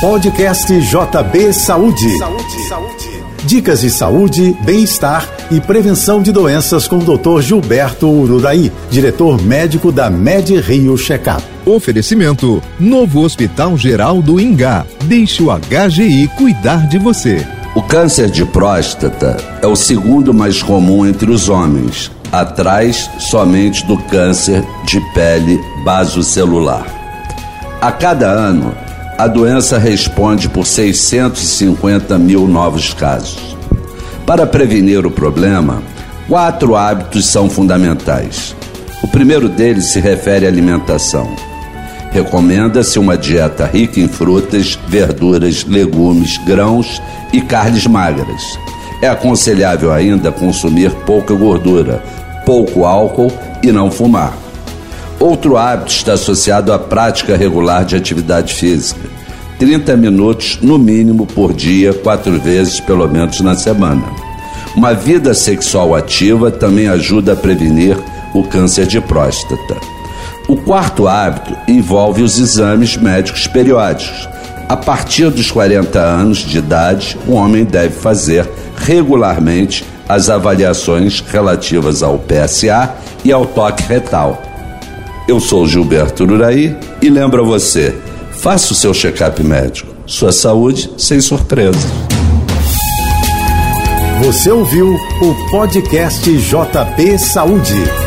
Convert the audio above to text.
Podcast JB Saúde. Saúde, saúde. Dicas de saúde, bem-estar e prevenção de doenças com o Dr. Gilberto Ururaí, diretor médico da Med Rio Checkup. Oferecimento: Novo Hospital Geral do Ingá. Deixe o HGI cuidar de você. O câncer de próstata é o segundo mais comum entre os homens, atrás somente do câncer de pele basocelular. A cada ano, a doença responde por 650 mil novos casos. Para prevenir o problema, quatro hábitos são fundamentais. O primeiro deles se refere à alimentação. Recomenda-se uma dieta rica em frutas, verduras, legumes, grãos e carnes magras. É aconselhável ainda consumir pouca gordura, pouco álcool e não fumar. Outro hábito está associado à prática regular de atividade física. 30 minutos no mínimo por dia, quatro vezes pelo menos na semana. Uma vida sexual ativa também ajuda a prevenir o câncer de próstata. O quarto hábito envolve os exames médicos periódicos. A partir dos 40 anos de idade, o homem deve fazer regularmente as avaliações relativas ao PSA e ao toque retal. Eu sou Gilberto Uraí e lembro a você, faça o seu check-up médico. Sua saúde sem surpresas. Você ouviu o podcast JP Saúde.